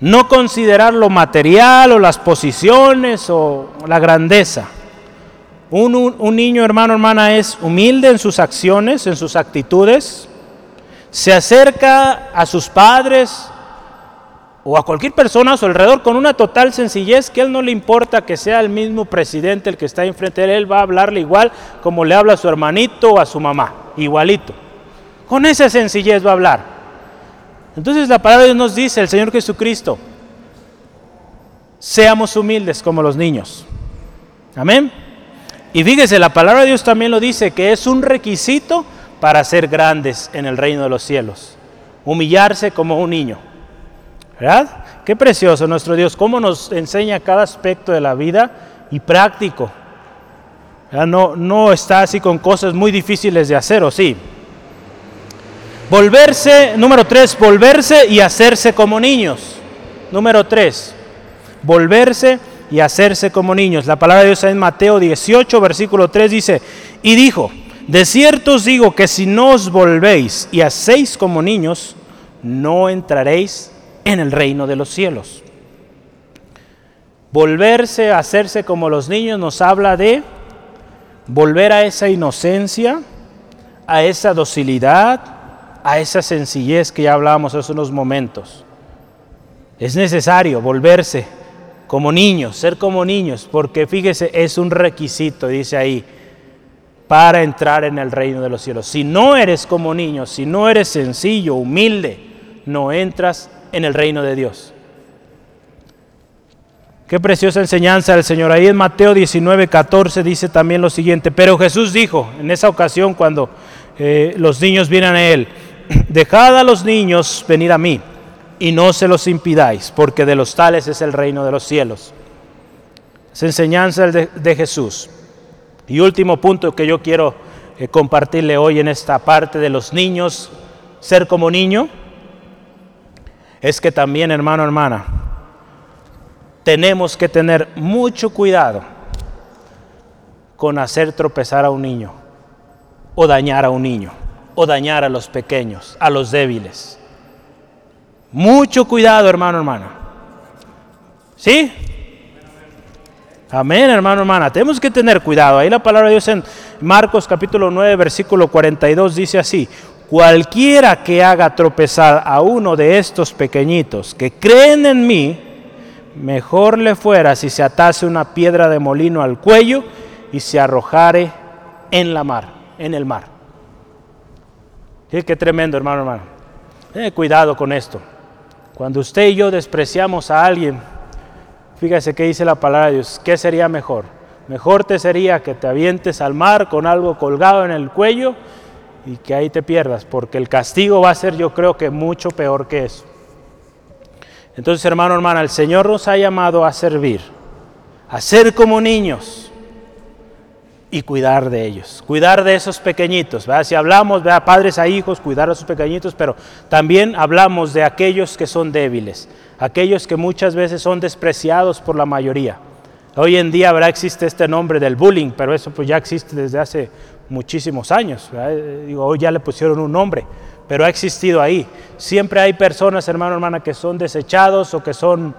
No considerar lo material o las posiciones o la grandeza. Un, niño, hermano, hermana, es humilde en sus acciones, en sus actitudes. Se acerca a sus padres o a cualquier persona a su alrededor con una total sencillez que a él no le importa que sea el mismo presidente el que está enfrente de él, él va a hablarle igual como le habla a su hermanito o a su mamá, igualito. Con esa sencillez va a hablar. Entonces la palabra de Dios nos dice, el Señor Jesucristo, seamos humildes como los niños. Amén. Y fíjese, la palabra de Dios también lo dice, que es un requisito para ser grandes en el reino de los cielos. humillarse como un niño. ¿Verdad? Qué precioso nuestro Dios, cómo nos enseña cada aspecto de la vida y práctico. No, no está así con cosas muy difíciles de hacer, ¿o sí? Volverse, número tres, volverse y hacerse como niños. Número tres, volverse y hacerse como niños. La palabra de Dios en Mateo 18, versículo 3 dice, y dijo, de cierto os digo que si no os volvéis y hacéis como niños, no entraréis en el reino de los cielos. Volverse a hacerse como los niños nos habla de volver a esa inocencia, a esa docilidad, a esa sencillez que ya hablábamos hace unos momentos. Es necesario volverse como niños, ser como niños, porque fíjese, es un requisito, dice ahí, para entrar en el reino de los cielos. Si no eres como niños, si no eres sencillo, humilde, no entras en el reino de Dios. Qué preciosa enseñanza del Señor. Ahí en Mateo 19, 14 dice también lo siguiente. Pero Jesús dijo en esa ocasión cuando eh, los niños vienen a Él, dejad a los niños venir a mí y no se los impidáis, porque de los tales es el reino de los cielos. Es enseñanza de, Jesús. Y último punto que yo quiero eh, compartirle hoy en esta parte de los niños, ser como niño, es que también, hermano, hermana, tenemos que tener mucho cuidado con hacer tropezar a un niño, o dañar a un niño, o dañar a los pequeños, a los débiles. Mucho cuidado, hermano, hermana. ¿Sí? Amén, hermano, hermana. Tenemos que tener cuidado. Ahí la palabra de Dios en Marcos capítulo 9, versículo 42 dice así, cualquiera que haga tropezar a uno de estos pequeñitos que creen en mí, mejor le fuera si se atase una piedra de molino al cuello y se arrojare en la mar, en el mar. ¿Sí? Qué tremendo, hermano, hermano. Cuidado con esto. Cuando usted y yo despreciamos a alguien, fíjese que dice la palabra de Dios, ¿qué sería mejor? Mejor te sería que te avientes al mar con algo colgado en el cuello y que ahí te pierdas, porque el castigo va a ser yo creo que mucho peor que eso. Entonces, hermano, hermana, el Señor nos ha llamado a servir, a ser como niños y cuidar de ellos, cuidar de esos pequeñitos. Si hablamos de padres a hijos, cuidar a esos pequeñitos, pero también hablamos de aquellos que son débiles, aquellos que muchas veces son despreciados por la mayoría. Hoy en día ¿verdad? existe este nombre del bullying, pero eso pues ya existe desde hace muchísimos años. Hoy ya le pusieron un nombre, pero ha existido ahí. Siempre hay personas, hermano, hermana, que son desechados o que son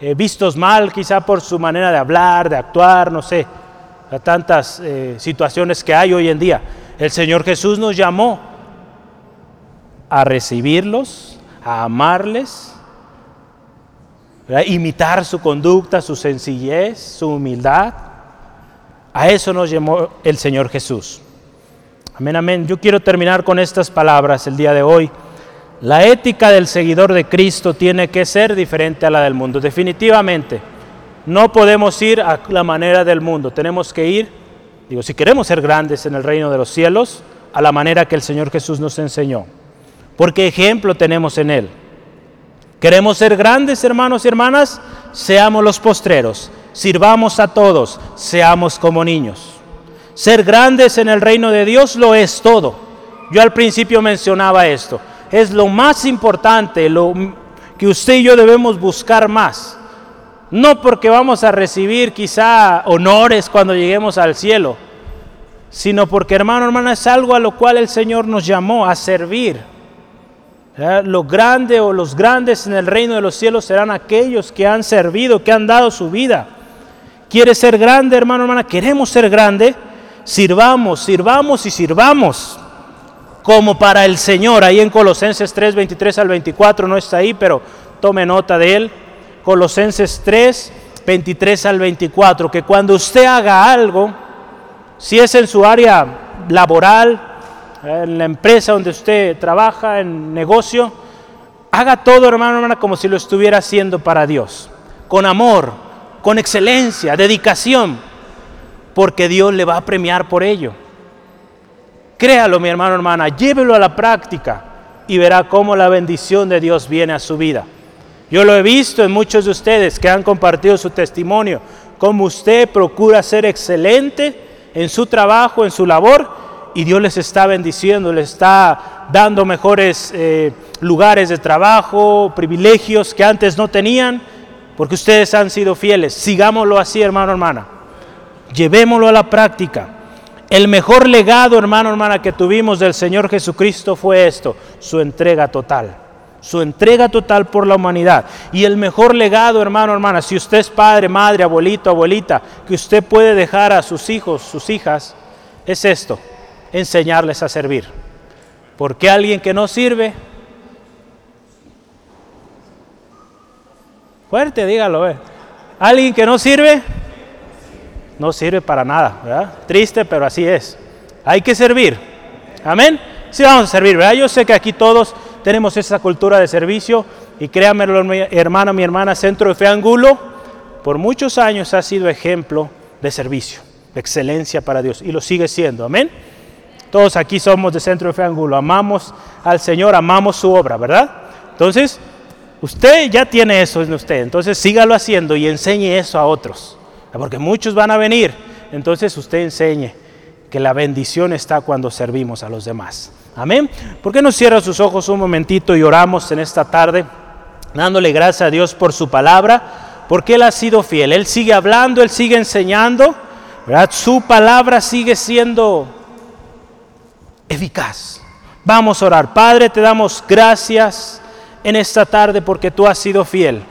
eh, vistos mal, quizá por su manera de hablar, de actuar, no sé, a tantas eh, situaciones que hay hoy en día. El Señor Jesús nos llamó a recibirlos, a amarles, a imitar su conducta, su sencillez, su humildad. A eso nos llamó el Señor Jesús. Amén, amén. Yo quiero terminar con estas palabras el día de hoy. La ética del seguidor de Cristo tiene que ser diferente a la del mundo, definitivamente. No podemos ir a la manera del mundo, tenemos que ir, digo, si queremos ser grandes en el reino de los cielos, a la manera que el Señor Jesús nos enseñó. Porque ejemplo tenemos en Él. Queremos ser grandes, hermanos y hermanas, seamos los postreros, sirvamos a todos, seamos como niños. Ser grandes en el reino de Dios lo es todo. Yo al principio mencionaba esto. Es lo más importante, lo que usted y yo debemos buscar más. No porque vamos a recibir quizá honores cuando lleguemos al cielo, sino porque hermano, hermana, es algo a lo cual el Señor nos llamó a servir. Lo grande o los grandes en el reino de los cielos serán aquellos que han servido, que han dado su vida. ¿Quiere ser grande, hermano, hermana? ¿Queremos ser grande? sirvamos, sirvamos y sirvamos como para el Señor. Ahí en Colosenses 3, 23 al 24 no está ahí, pero tome nota de él. Colosenses 3, 23 al 24, que cuando usted haga algo, si es en su área laboral, en la empresa donde usted trabaja, en negocio, haga todo, hermano, hermana, como si lo estuviera haciendo para Dios, con amor, con excelencia, dedicación porque Dios le va a premiar por ello. Créalo, mi hermano, hermana, llévelo a la práctica. y verá cómo la bendición de Dios viene a su vida. Yo lo he visto en muchos de ustedes que han compartido su testimonio, cómo usted procura ser excelente en su trabajo, en su labor, y Dios les está bendiciendo, les está dando mejores eh, lugares de trabajo, privilegios que antes no tenían, porque ustedes han sido fieles. Sigámoslo así, hermano, hermana. Llevémoslo a la práctica. El mejor legado, hermano, hermana, que tuvimos del Señor Jesucristo fue esto, su entrega total. Su entrega total por la humanidad. Y el mejor legado, hermano, hermana, si usted es padre, madre, abuelito, abuelita, que usted puede dejar a sus hijos, sus hijas, es esto, enseñarles a servir. Porque alguien que no sirve, fuerte, dígalo, eh. alguien que no sirve, no sirve para nada, ¿verdad? Triste, pero así es. Hay que servir. Amén. Sí vamos a servir, ¿verdad? Yo sé que aquí todos tenemos esa cultura de servicio y créanmelo, mi hermano, mi hermana, Centro de Fe Angulo, por muchos años ha sido ejemplo de servicio, de excelencia para Dios y lo sigue siendo. Amén. Todos aquí somos de Centro de Fe Angulo, amamos al Señor, amamos su obra, ¿verdad? Entonces, usted ya tiene eso en usted, entonces sígalo haciendo y enseñe eso a otros porque muchos van a venir. Entonces usted enseñe que la bendición está cuando servimos a los demás. Amén. ¿Por qué no cierra sus ojos un momentito y oramos en esta tarde, dándole gracias a Dios por su palabra, porque Él ha sido fiel. Él sigue hablando, Él sigue enseñando, ¿verdad? Su palabra sigue siendo eficaz. Vamos a orar. Padre, te damos gracias en esta tarde porque tú has sido fiel.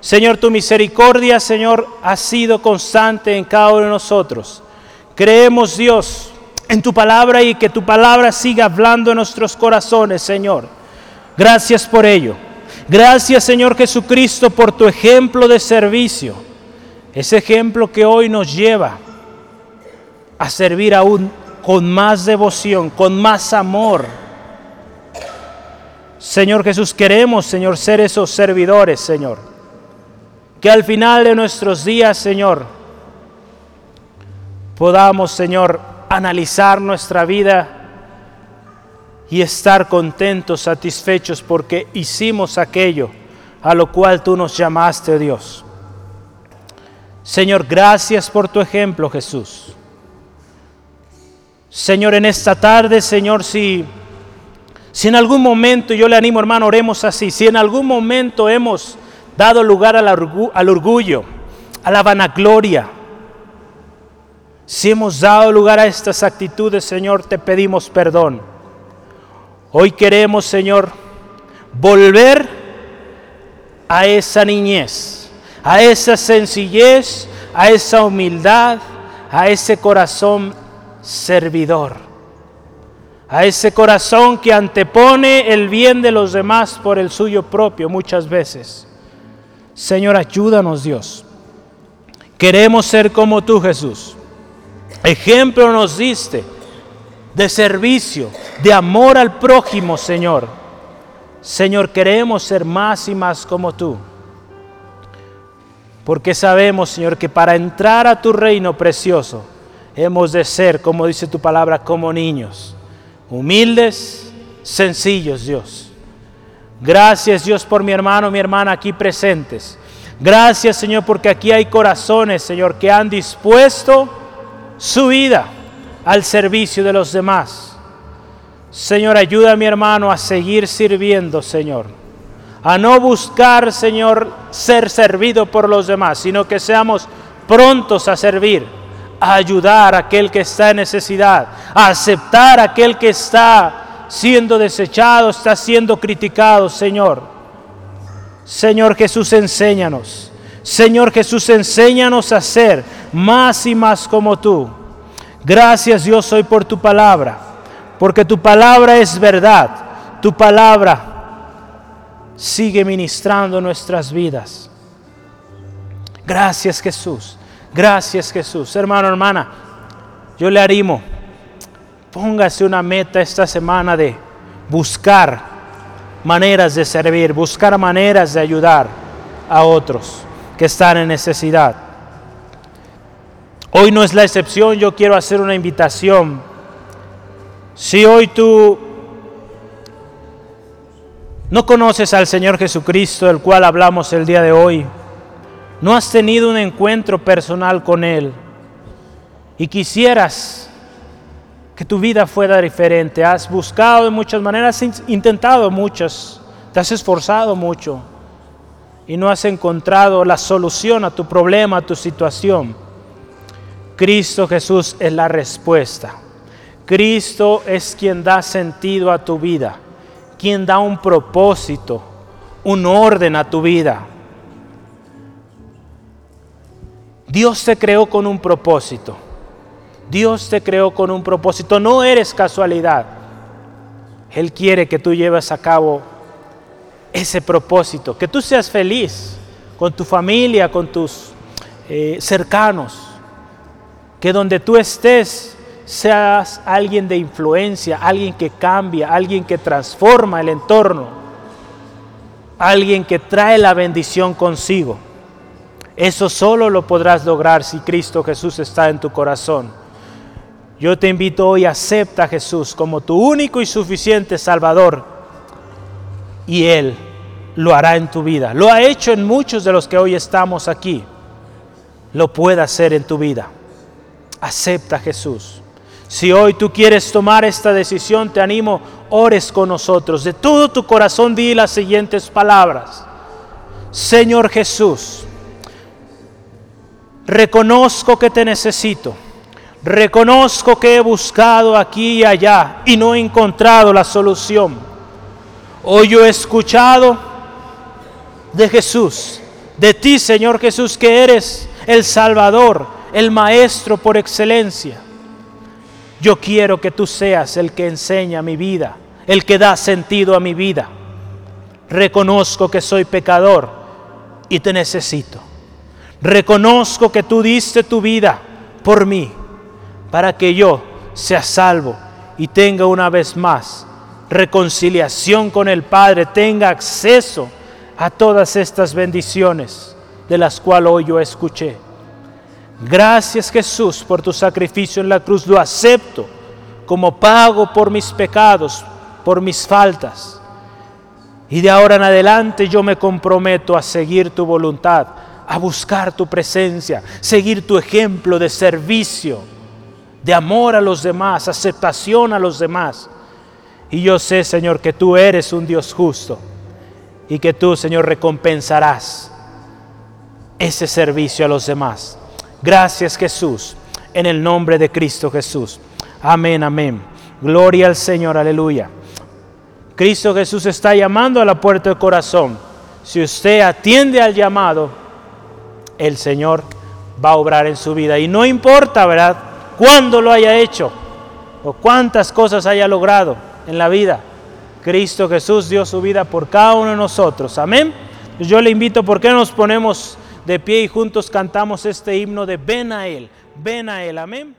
Señor, tu misericordia, Señor, ha sido constante en cada uno de nosotros. Creemos, Dios, en tu palabra y que tu palabra siga hablando en nuestros corazones, Señor. Gracias por ello. Gracias, Señor Jesucristo, por tu ejemplo de servicio. Ese ejemplo que hoy nos lleva a servir aún con más devoción, con más amor. Señor Jesús, queremos, Señor, ser esos servidores, Señor que al final de nuestros días, Señor, podamos, Señor, analizar nuestra vida y estar contentos, satisfechos, porque hicimos aquello a lo cual tú nos llamaste, Dios. Señor, gracias por tu ejemplo, Jesús. Señor, en esta tarde, Señor, si, si en algún momento, yo le animo, hermano, oremos así, si en algún momento hemos dado lugar al, orgullo, a la vanagloria. Si hemos dado lugar a estas actitudes, Señor, te pedimos perdón. Hoy queremos, Señor, volver a esa niñez, a esa sencillez, a esa humildad, a ese corazón servidor, a ese corazón que antepone el bien de los demás por el suyo propio muchas veces. Señor, ayúdanos Dios. Queremos ser como tú, Jesús. Ejemplo nos diste de servicio, de amor al prójimo, Señor. Señor, queremos ser más y más como tú. Porque sabemos, Señor, que para entrar a tu reino precioso, hemos de ser, como dice tu palabra, como niños. Humildes, sencillos, Dios Gracias Dios por mi hermano, mi hermana aquí presentes. Gracias Señor porque aquí hay corazones, Señor, que han dispuesto su vida al servicio de los demás. Señor, ayuda a mi hermano a seguir sirviendo, Señor. A no buscar, Señor, ser servido por los demás, sino que seamos prontos a servir, a ayudar a aquel que está en necesidad, a aceptar a aquel que está siendo desechado, está siendo criticado, Señor. Señor Jesús, enséñanos. Señor Jesús, enséñanos a ser más y más como tú. Gracias Dios hoy por tu palabra, porque tu palabra es verdad. Tu palabra sigue ministrando nuestras vidas. Gracias Jesús. Gracias Jesús. Hermano, hermana, yo le animo Póngase una meta esta semana de buscar maneras de servir, buscar maneras de ayudar a otros que están en necesidad. Hoy no es la excepción, yo quiero hacer una invitación. Si hoy tú no conoces al Señor Jesucristo, del cual hablamos el día de hoy, no has tenido un encuentro personal con Él y quisieras que tu vida fuera diferente, has buscado de muchas maneras, has intentado muchas, te has esforzado mucho y no has encontrado la solución a tu problema, a tu situación. Cristo Jesús es la respuesta. Cristo es quien da sentido a tu vida quien da un propósito, un orden a tu vida. Dios te creó con un propósito. Dios te creó con un propósito. No eres casualidad. Él quiere que tú lleves a cabo ese propósito, que tú seas feliz con tu familia, con tus eh, cercanos, que donde tú estés seas alguien de influencia, alguien que cambia, alguien que transforma el entorno, alguien que trae la bendición consigo. Eso solo lo podrás lograr si Cristo Jesús está en tu corazón. Yo te invito hoy, acepta a Jesús como tu único y suficiente Salvador y Él lo hará en tu vida. Lo ha hecho en muchos de los que hoy estamos aquí. Lo puede hacer en tu vida. Acepta a Jesús. Si hoy tú quieres tomar esta decisión, te animo, ores con nosotros. De todo tu corazón di las siguientes palabras. Señor Jesús, reconozco que te necesito. Reconozco que he buscado aquí y allá y no he encontrado la solución. Hoy yo he escuchado de Jesús, de ti Señor Jesús, que eres el Salvador, el Maestro por excelencia. Yo quiero que tú seas el que enseña mi vida, el que da sentido a mi vida. Reconozco que soy pecador y te necesito. Reconozco que tú diste tu vida por mí, para que yo sea salvo y tenga una vez más reconciliación con el Padre, tenga acceso a todas estas bendiciones de las cuales hoy yo escuché. Gracias Jesús por tu sacrificio en la cruz. Lo acepto como pago por mis pecados, por mis faltas. Y de ahora en adelante yo me comprometo a seguir tu voluntad, a buscar tu presencia, seguir tu ejemplo de servicio, de amor a los demás, aceptación a los demás. Y yo sé, Señor, que tú eres un Dios justo y que tú, Señor, recompensarás ese servicio a los demás. Gracias Jesús, en el nombre de Cristo Jesús. Amén, amén. Gloria al Señor, aleluya. Cristo Jesús está llamando a la puerta del corazón. Si usted atiende al llamado, el Señor va a obrar en su vida. Y no importa, ¿verdad?, cuándo lo haya hecho o cuántas cosas haya logrado en la vida. Cristo Jesús dio su vida por cada uno de nosotros. Amén. Yo le invito, ¿por qué nos ponemos de pie y juntos cantamos este himno de ven a Él, ven a Él, amén.